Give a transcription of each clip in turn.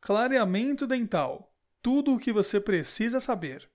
Clareamento dental. Tudo o que você precisa saber.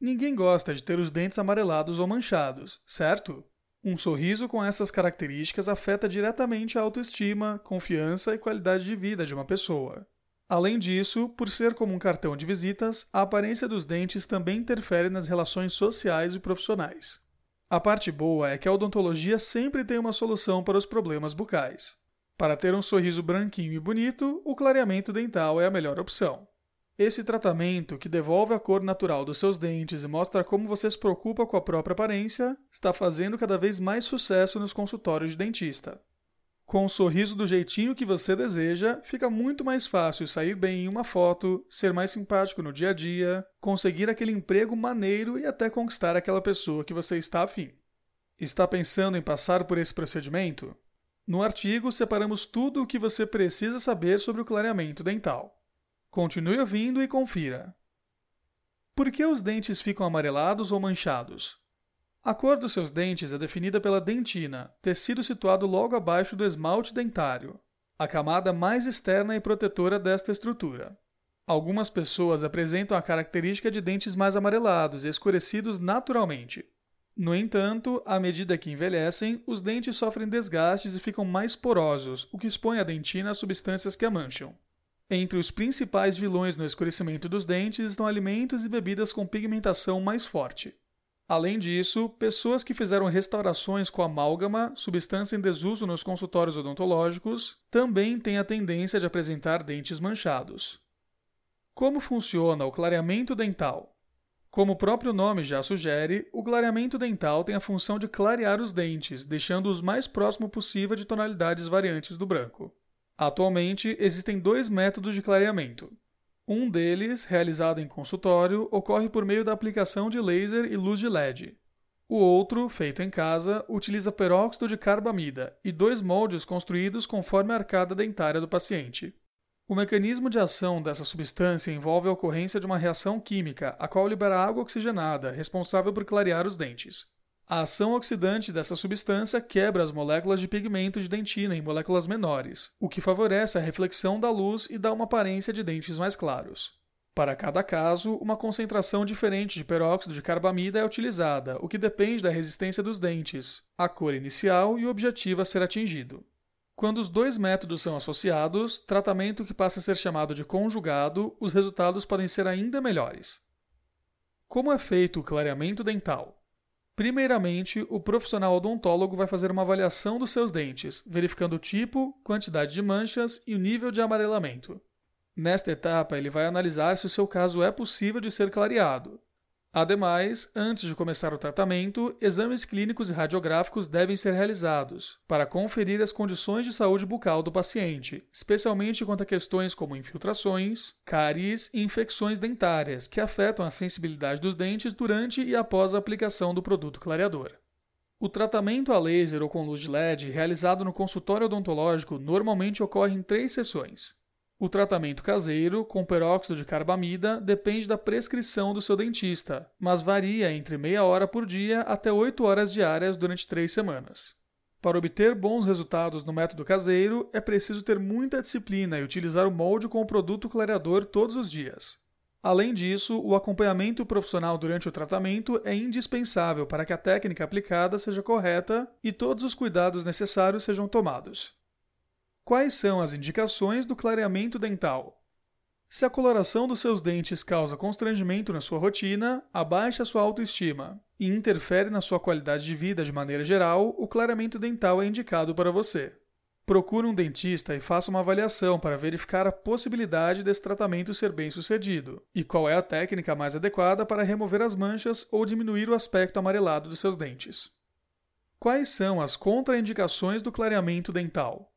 Ninguém gosta de ter os dentes amarelados ou manchados, certo? Um sorriso com essas características afeta diretamente a autoestima, confiança e qualidade de vida de uma pessoa. Além disso, por ser como um cartão de visitas, a aparência dos dentes também interfere nas relações sociais e profissionais. A parte boa é que a odontologia sempre tem uma solução para os problemas bucais. Para ter um sorriso branquinho e bonito, o clareamento dental é a melhor opção. Esse tratamento, que devolve a cor natural dos seus dentes e mostra como você se preocupa com a própria aparência, está fazendo cada vez mais sucesso nos consultórios de dentista. Com um sorriso do jeitinho que você deseja, fica muito mais fácil sair bem em uma foto, ser mais simpático no dia a dia, conseguir aquele emprego maneiro e até conquistar aquela pessoa que você está afim. Está pensando em passar por esse procedimento? No artigo, separamos tudo o que você precisa saber sobre o clareamento dental. Continue ouvindo e confira. Por que os dentes ficam amarelados ou manchados? A cor dos seus dentes é definida pela dentina, tecido situado logo abaixo do esmalte dentário, a camada mais externa e protetora desta estrutura. Algumas pessoas apresentam a característica de dentes mais amarelados e escurecidos naturalmente. No entanto, à medida que envelhecem, os dentes sofrem desgastes e ficam mais porosos, o que expõe a dentina a substâncias que a mancham. Entre os principais vilões no escurecimento dos dentes estão alimentos e bebidas com pigmentação mais forte. Além disso, pessoas que fizeram restaurações com amálgama, substância em desuso nos consultórios odontológicos, também têm a tendência de apresentar dentes manchados. Como funciona o clareamento dental? Como o próprio nome já sugere, o clareamento dental tem a função de clarear os dentes, deixando-os mais próximo possível de tonalidades variantes do branco. Atualmente, existem dois métodos de clareamento. Um deles, realizado em consultório, ocorre por meio da aplicação de laser e luz de LED. O outro, feito em casa, utiliza peróxido de carbamida e dois moldes construídos conforme a arcada dentária do paciente. O mecanismo de ação dessa substância envolve a ocorrência de uma reação química, a qual libera água oxigenada, responsável por clarear os dentes. A ação oxidante dessa substância quebra as moléculas de pigmento de dentina em moléculas menores, o que favorece a reflexão da luz e dá uma aparência de dentes mais claros. Para cada caso, uma concentração diferente de peróxido de carbamida é utilizada, o que depende da resistência dos dentes, a cor inicial e o objetivo a ser atingido. Quando os dois métodos são associados, tratamento que passa a ser chamado de conjugado, os resultados podem ser ainda melhores. Como é feito o clareamento dental? Primeiramente, o profissional odontólogo vai fazer uma avaliação dos seus dentes, verificando o tipo, quantidade de manchas e o nível de amarelamento. Nesta etapa, ele vai analisar se o seu caso é possível de ser clareado. Ademais, antes de começar o tratamento, exames clínicos e radiográficos devem ser realizados para conferir as condições de saúde bucal do paciente, especialmente quanto a questões como infiltrações, cáries e infecções dentárias, que afetam a sensibilidade dos dentes durante e após a aplicação do produto clareador. O tratamento a laser ou com luz de LED realizado no consultório odontológico normalmente ocorre em três sessões. O tratamento caseiro, com peróxido de carbamida, depende da prescrição do seu dentista, mas varia entre meia hora por dia até 8 horas diárias durante três semanas. Para obter bons resultados no método caseiro, é preciso ter muita disciplina e utilizar o molde com o produto clareador todos os dias. Além disso, o acompanhamento profissional durante o tratamento é indispensável para que a técnica aplicada seja correta e todos os cuidados necessários sejam tomados. Quais são as indicações do clareamento dental? Se a coloração dos seus dentes causa constrangimento na sua rotina, abaixa sua autoestima e interfere na sua qualidade de vida de maneira geral, o clareamento dental é indicado para você. Procure um dentista e faça uma avaliação para verificar a possibilidade desse tratamento ser bem sucedido e qual é a técnica mais adequada para remover as manchas ou diminuir o aspecto amarelado dos seus dentes. Quais são as contraindicações do clareamento dental?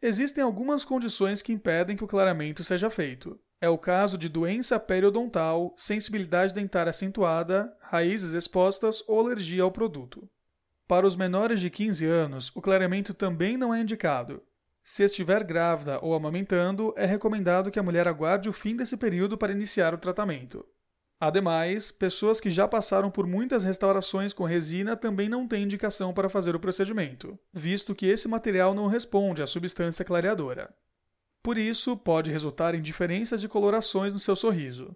Existem algumas condições que impedem que o clareamento seja feito. É o caso de doença periodontal, sensibilidade dentária acentuada, raízes expostas ou alergia ao produto. Para os menores de 15 anos, o clareamento também não é indicado. Se estiver grávida ou amamentando, é recomendado que a mulher aguarde o fim desse período para iniciar o tratamento. Ademais, pessoas que já passaram por muitas restaurações com resina também não têm indicação para fazer o procedimento, visto que esse material não responde à substância clareadora. Por isso, pode resultar em diferenças de colorações no seu sorriso.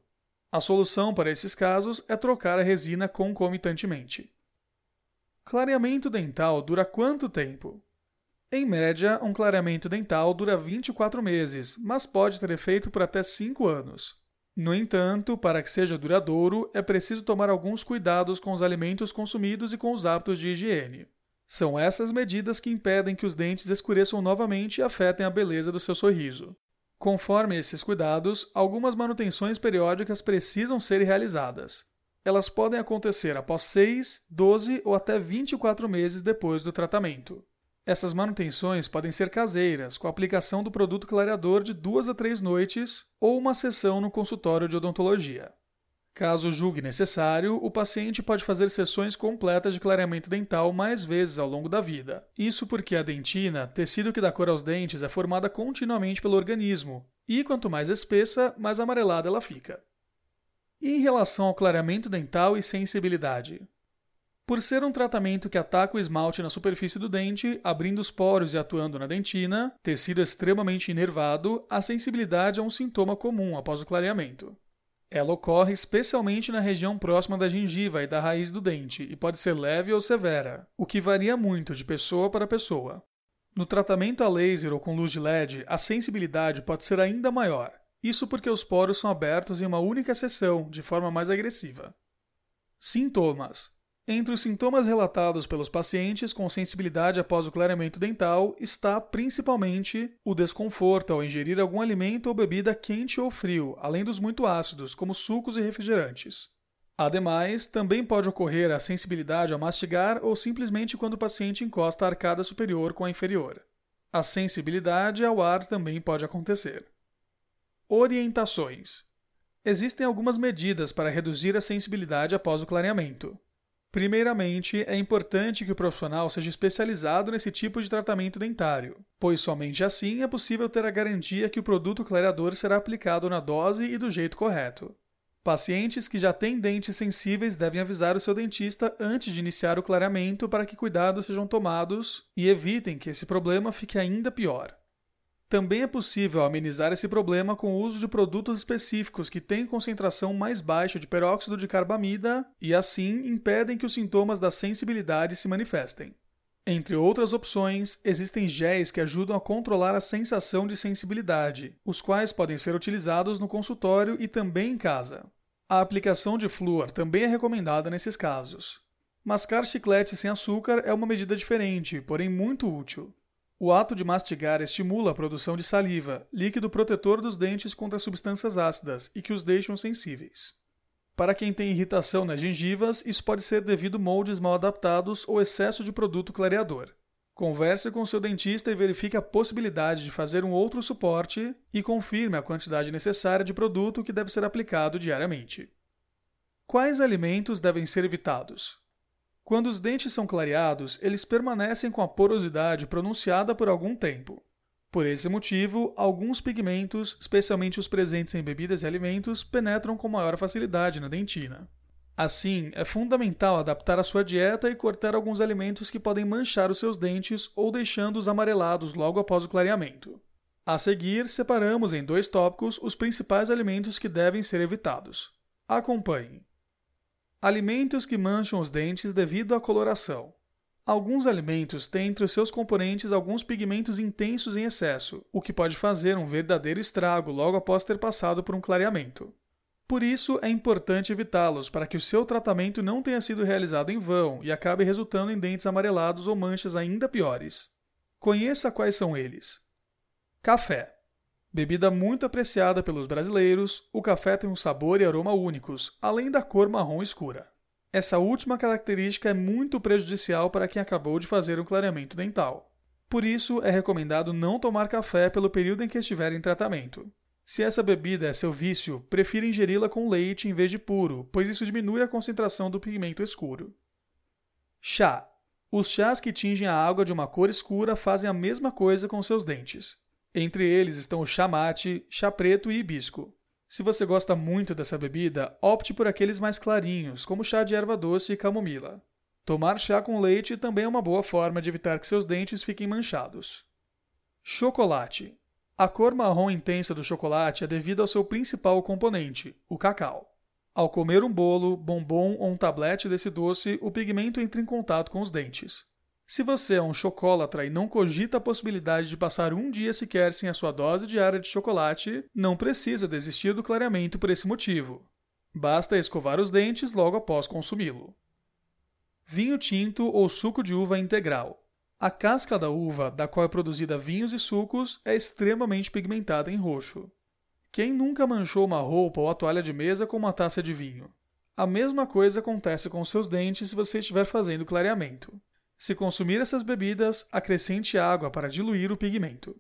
A solução para esses casos é trocar a resina concomitantemente. Clareamento dental dura quanto tempo? Em média, um clareamento dental dura 24 meses, mas pode ter efeito por até 5 anos. No entanto, para que seja duradouro, é preciso tomar alguns cuidados com os alimentos consumidos e com os hábitos de higiene. São essas medidas que impedem que os dentes escureçam novamente e afetem a beleza do seu sorriso. Conforme esses cuidados, algumas manutenções periódicas precisam ser realizadas. Elas podem acontecer após 6, 12 ou até 24 meses depois do tratamento. Essas manutenções podem ser caseiras, com a aplicação do produto clareador de duas a três noites ou uma sessão no consultório de odontologia. Caso julgue necessário, o paciente pode fazer sessões completas de clareamento dental mais vezes ao longo da vida. Isso porque a dentina, tecido que dá cor aos dentes, é formada continuamente pelo organismo, e quanto mais espessa, mais amarelada ela fica. E em relação ao clareamento dental e sensibilidade? Por ser um tratamento que ataca o esmalte na superfície do dente, abrindo os poros e atuando na dentina, tecido extremamente inervado, a sensibilidade é um sintoma comum após o clareamento. Ela ocorre especialmente na região próxima da gengiva e da raiz do dente e pode ser leve ou severa, o que varia muito de pessoa para pessoa. No tratamento a laser ou com luz de LED, a sensibilidade pode ser ainda maior. Isso porque os poros são abertos em uma única sessão, de forma mais agressiva. Sintomas: entre os sintomas relatados pelos pacientes com sensibilidade após o clareamento dental está principalmente o desconforto ao ingerir algum alimento ou bebida quente ou frio, além dos muito ácidos, como sucos e refrigerantes. Ademais, também pode ocorrer a sensibilidade ao mastigar ou simplesmente quando o paciente encosta a arcada superior com a inferior. A sensibilidade ao ar também pode acontecer. Orientações: Existem algumas medidas para reduzir a sensibilidade após o clareamento. Primeiramente, é importante que o profissional seja especializado nesse tipo de tratamento dentário, pois somente assim é possível ter a garantia que o produto clareador será aplicado na dose e do jeito correto. Pacientes que já têm dentes sensíveis devem avisar o seu dentista antes de iniciar o clareamento para que cuidados sejam tomados e evitem que esse problema fique ainda pior. Também é possível amenizar esse problema com o uso de produtos específicos que têm concentração mais baixa de peróxido de carbamida e, assim, impedem que os sintomas da sensibilidade se manifestem. Entre outras opções, existem géis que ajudam a controlar a sensação de sensibilidade, os quais podem ser utilizados no consultório e também em casa. A aplicação de flúor também é recomendada nesses casos. Mascar chiclete sem açúcar é uma medida diferente, porém muito útil. O ato de mastigar estimula a produção de saliva, líquido protetor dos dentes contra substâncias ácidas e que os deixam sensíveis. Para quem tem irritação nas gengivas, isso pode ser devido a moldes mal adaptados ou excesso de produto clareador. Converse com seu dentista e verifique a possibilidade de fazer um outro suporte e confirme a quantidade necessária de produto que deve ser aplicado diariamente. Quais alimentos devem ser evitados? Quando os dentes são clareados, eles permanecem com a porosidade pronunciada por algum tempo. Por esse motivo, alguns pigmentos, especialmente os presentes em bebidas e alimentos, penetram com maior facilidade na dentina. Assim, é fundamental adaptar a sua dieta e cortar alguns alimentos que podem manchar os seus dentes ou deixando-os amarelados logo após o clareamento. A seguir, separamos em dois tópicos os principais alimentos que devem ser evitados. Acompanhe. Alimentos que mancham os dentes devido à coloração. Alguns alimentos têm entre os seus componentes alguns pigmentos intensos em excesso, o que pode fazer um verdadeiro estrago logo após ter passado por um clareamento. Por isso, é importante evitá-los para que o seu tratamento não tenha sido realizado em vão e acabe resultando em dentes amarelados ou manchas ainda piores. Conheça quais são eles: Café. Bebida muito apreciada pelos brasileiros, o café tem um sabor e aroma únicos, além da cor marrom escura. Essa última característica é muito prejudicial para quem acabou de fazer um clareamento dental. Por isso, é recomendado não tomar café pelo período em que estiver em tratamento. Se essa bebida é seu vício, prefira ingeri-la com leite em vez de puro, pois isso diminui a concentração do pigmento escuro. Chá. Os chás que tingem a água de uma cor escura fazem a mesma coisa com seus dentes. Entre eles estão o chá mate, chá preto e hibisco. Se você gosta muito dessa bebida, opte por aqueles mais clarinhos, como chá de erva doce e camomila. Tomar chá com leite também é uma boa forma de evitar que seus dentes fiquem manchados. Chocolate. A cor marrom intensa do chocolate é devido ao seu principal componente, o cacau. Ao comer um bolo, bombom ou um tablete desse doce, o pigmento entra em contato com os dentes. Se você é um chocolatra e não cogita a possibilidade de passar um dia sequer sem a sua dose diária de chocolate, não precisa desistir do clareamento por esse motivo. Basta escovar os dentes logo após consumi-lo. Vinho tinto ou suco de uva integral. A casca da uva, da qual é produzida vinhos e sucos, é extremamente pigmentada em roxo. Quem nunca manchou uma roupa ou a toalha de mesa com uma taça de vinho? A mesma coisa acontece com seus dentes se você estiver fazendo clareamento. Se consumir essas bebidas, acrescente água para diluir o pigmento.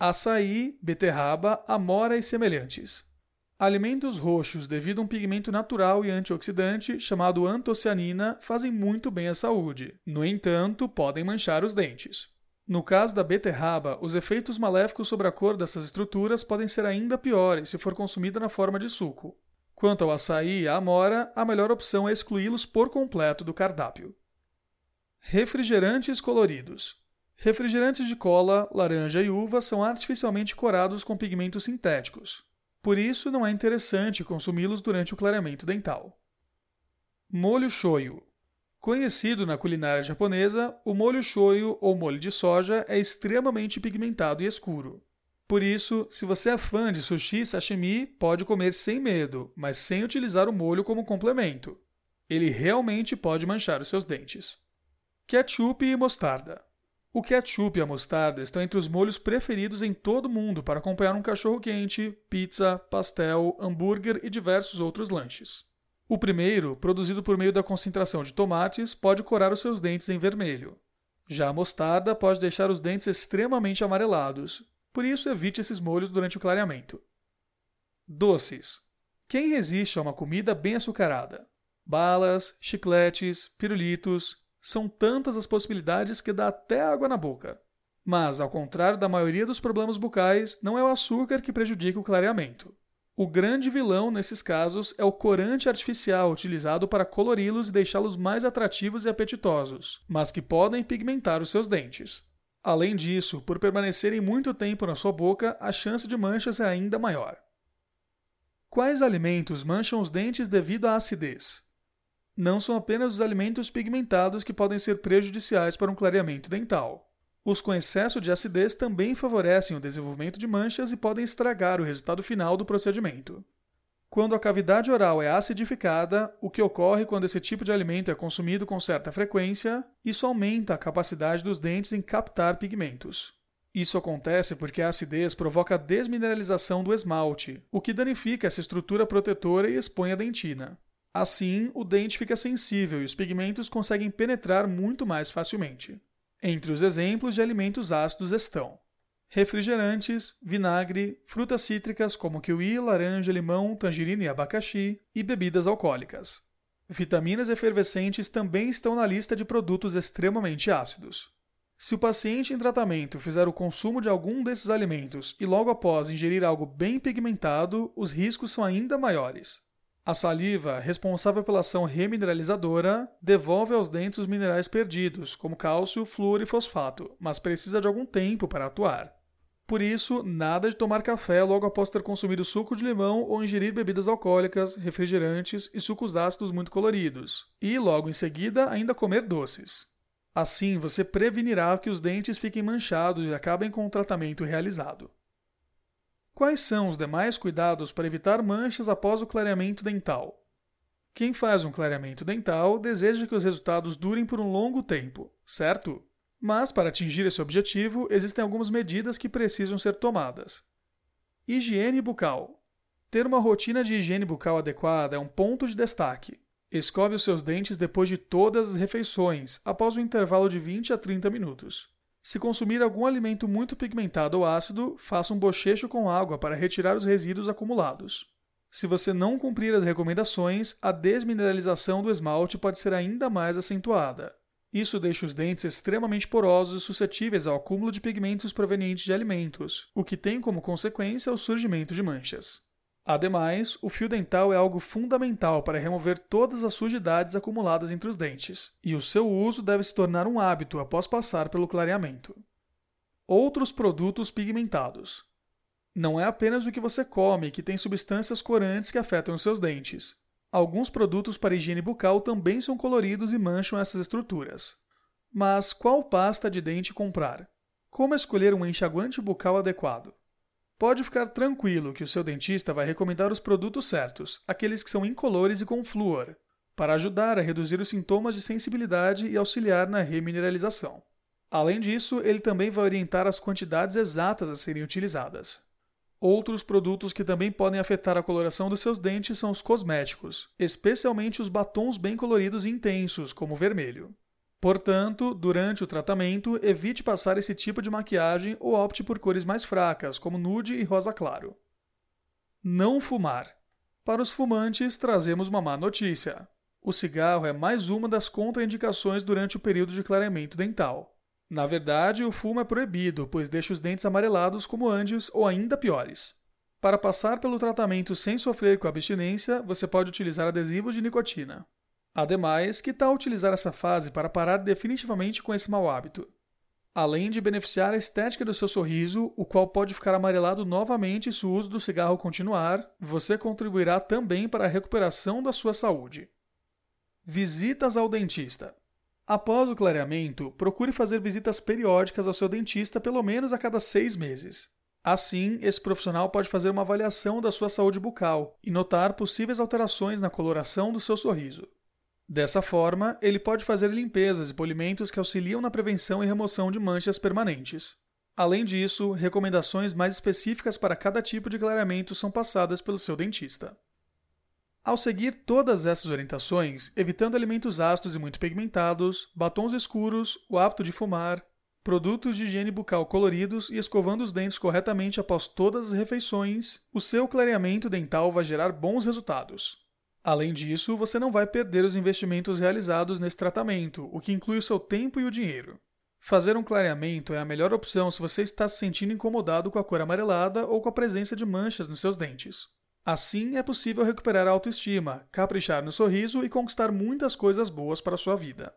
Açaí, beterraba, amora e semelhantes. Alimentos roxos, devido a um pigmento natural e antioxidante chamado antocianina, fazem muito bem à saúde. No entanto, podem manchar os dentes. No caso da beterraba, os efeitos maléficos sobre a cor dessas estruturas podem ser ainda piores se for consumida na forma de suco. Quanto ao açaí e à amora, a melhor opção é excluí-los por completo do cardápio. Refrigerantes coloridos. Refrigerantes de cola, laranja e uva são artificialmente corados com pigmentos sintéticos. Por isso, não é interessante consumi-los durante o clareamento dental. Molho shoyu. Conhecido na culinária japonesa, o molho shoyu ou molho de soja é extremamente pigmentado e escuro. Por isso, se você é fã de sushi e sashimi, pode comer sem medo, mas sem utilizar o molho como complemento. Ele realmente pode manchar os seus dentes. Ketchup e mostarda. O ketchup e a mostarda estão entre os molhos preferidos em todo o mundo para acompanhar um cachorro-quente, pizza, pastel, hambúrguer e diversos outros lanches. O primeiro, produzido por meio da concentração de tomates, pode corar os seus dentes em vermelho. Já a mostarda pode deixar os dentes extremamente amarelados, por isso evite esses molhos durante o clareamento. Doces. Quem resiste a uma comida bem açucarada? Balas, chicletes, pirulitos, são tantas as possibilidades que dá até água na boca. Mas, ao contrário da maioria dos problemas bucais, não é o açúcar que prejudica o clareamento. O grande vilão nesses casos é o corante artificial utilizado para colori-los e deixá-los mais atrativos e apetitosos, mas que podem pigmentar os seus dentes. Além disso, por permanecerem muito tempo na sua boca, a chance de manchas é ainda maior. Quais alimentos mancham os dentes devido à acidez? Não são apenas os alimentos pigmentados que podem ser prejudiciais para um clareamento dental. Os com excesso de acidez também favorecem o desenvolvimento de manchas e podem estragar o resultado final do procedimento. Quando a cavidade oral é acidificada, o que ocorre quando esse tipo de alimento é consumido com certa frequência, isso aumenta a capacidade dos dentes em captar pigmentos. Isso acontece porque a acidez provoca a desmineralização do esmalte, o que danifica essa estrutura protetora e expõe a dentina. Assim, o dente fica sensível e os pigmentos conseguem penetrar muito mais facilmente. Entre os exemplos de alimentos ácidos estão refrigerantes, vinagre, frutas cítricas como kiwi, laranja, limão, tangerina e abacaxi e bebidas alcoólicas. Vitaminas efervescentes também estão na lista de produtos extremamente ácidos. Se o paciente em tratamento fizer o consumo de algum desses alimentos e logo após ingerir algo bem pigmentado, os riscos são ainda maiores. A saliva, responsável pela ação remineralizadora, devolve aos dentes os minerais perdidos, como cálcio, flúor e fosfato, mas precisa de algum tempo para atuar. Por isso, nada de tomar café logo após ter consumido suco de limão ou ingerir bebidas alcoólicas, refrigerantes e sucos ácidos muito coloridos, e logo em seguida ainda comer doces. Assim, você prevenirá que os dentes fiquem manchados e acabem com o tratamento realizado. Quais são os demais cuidados para evitar manchas após o clareamento dental? Quem faz um clareamento dental deseja que os resultados durem por um longo tempo, certo? Mas, para atingir esse objetivo, existem algumas medidas que precisam ser tomadas. Higiene bucal. Ter uma rotina de higiene bucal adequada é um ponto de destaque. Escove os seus dentes depois de todas as refeições, após um intervalo de 20 a 30 minutos. Se consumir algum alimento muito pigmentado ou ácido, faça um bochecho com água para retirar os resíduos acumulados. Se você não cumprir as recomendações, a desmineralização do esmalte pode ser ainda mais acentuada. Isso deixa os dentes extremamente porosos e suscetíveis ao acúmulo de pigmentos provenientes de alimentos, o que tem como consequência o surgimento de manchas. Ademais, o fio dental é algo fundamental para remover todas as sujidades acumuladas entre os dentes, e o seu uso deve se tornar um hábito após passar pelo clareamento. Outros produtos pigmentados. Não é apenas o que você come que tem substâncias corantes que afetam os seus dentes. Alguns produtos para higiene bucal também são coloridos e mancham essas estruturas. Mas qual pasta de dente comprar? Como escolher um enxaguante bucal adequado? Pode ficar tranquilo que o seu dentista vai recomendar os produtos certos, aqueles que são incolores e com flúor, para ajudar a reduzir os sintomas de sensibilidade e auxiliar na remineralização. Além disso, ele também vai orientar as quantidades exatas a serem utilizadas. Outros produtos que também podem afetar a coloração dos seus dentes são os cosméticos, especialmente os batons bem coloridos e intensos, como o vermelho. Portanto, durante o tratamento, evite passar esse tipo de maquiagem ou opte por cores mais fracas, como nude e rosa claro. Não fumar. Para os fumantes, trazemos uma má notícia. O cigarro é mais uma das contraindicações durante o período de clareamento dental. Na verdade, o fumo é proibido, pois deixa os dentes amarelados como antes ou ainda piores. Para passar pelo tratamento sem sofrer com abstinência, você pode utilizar adesivos de nicotina. Ademais, que tal utilizar essa fase para parar definitivamente com esse mau hábito? Além de beneficiar a estética do seu sorriso, o qual pode ficar amarelado novamente se o uso do cigarro continuar, você contribuirá também para a recuperação da sua saúde. Visitas ao dentista. Após o clareamento, procure fazer visitas periódicas ao seu dentista pelo menos a cada seis meses. Assim, esse profissional pode fazer uma avaliação da sua saúde bucal e notar possíveis alterações na coloração do seu sorriso. Dessa forma, ele pode fazer limpezas e polimentos que auxiliam na prevenção e remoção de manchas permanentes. Além disso, recomendações mais específicas para cada tipo de clareamento são passadas pelo seu dentista. Ao seguir todas essas orientações, evitando alimentos ácidos e muito pigmentados, batons escuros, o hábito de fumar, produtos de higiene bucal coloridos e escovando os dentes corretamente após todas as refeições, o seu clareamento dental vai gerar bons resultados. Além disso, você não vai perder os investimentos realizados nesse tratamento, o que inclui o seu tempo e o dinheiro. Fazer um clareamento é a melhor opção se você está se sentindo incomodado com a cor amarelada ou com a presença de manchas nos seus dentes. Assim, é possível recuperar a autoestima, caprichar no sorriso e conquistar muitas coisas boas para a sua vida.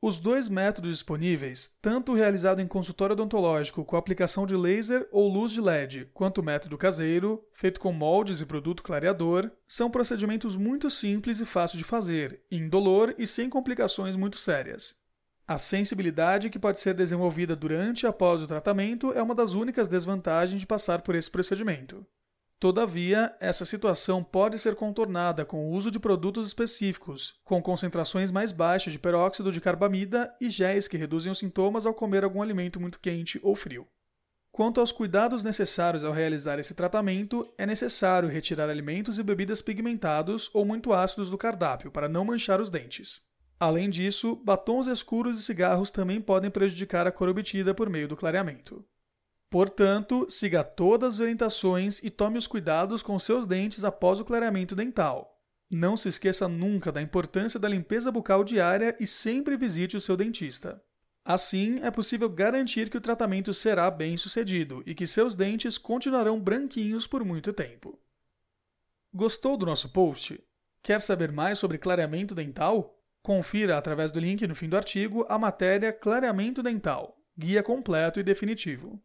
Os dois métodos disponíveis, tanto o realizado em consultório odontológico com aplicação de laser ou luz de LED, quanto o método caseiro, feito com moldes e produto clareador, são procedimentos muito simples e fáceis de fazer, indolor e sem complicações muito sérias. A sensibilidade que pode ser desenvolvida durante e após o tratamento é uma das únicas desvantagens de passar por esse procedimento. Todavia, essa situação pode ser contornada com o uso de produtos específicos, com concentrações mais baixas de peróxido de carbamida e géis que reduzem os sintomas ao comer algum alimento muito quente ou frio. Quanto aos cuidados necessários ao realizar esse tratamento, é necessário retirar alimentos e bebidas pigmentados ou muito ácidos do cardápio para não manchar os dentes. Além disso, batons escuros e cigarros também podem prejudicar a cor obtida por meio do clareamento. Portanto, siga todas as orientações e tome os cuidados com seus dentes após o clareamento dental. Não se esqueça nunca da importância da limpeza bucal diária e sempre visite o seu dentista. Assim, é possível garantir que o tratamento será bem sucedido e que seus dentes continuarão branquinhos por muito tempo. Gostou do nosso post? Quer saber mais sobre clareamento dental? Confira através do link no fim do artigo a matéria Clareamento Dental Guia completo e definitivo.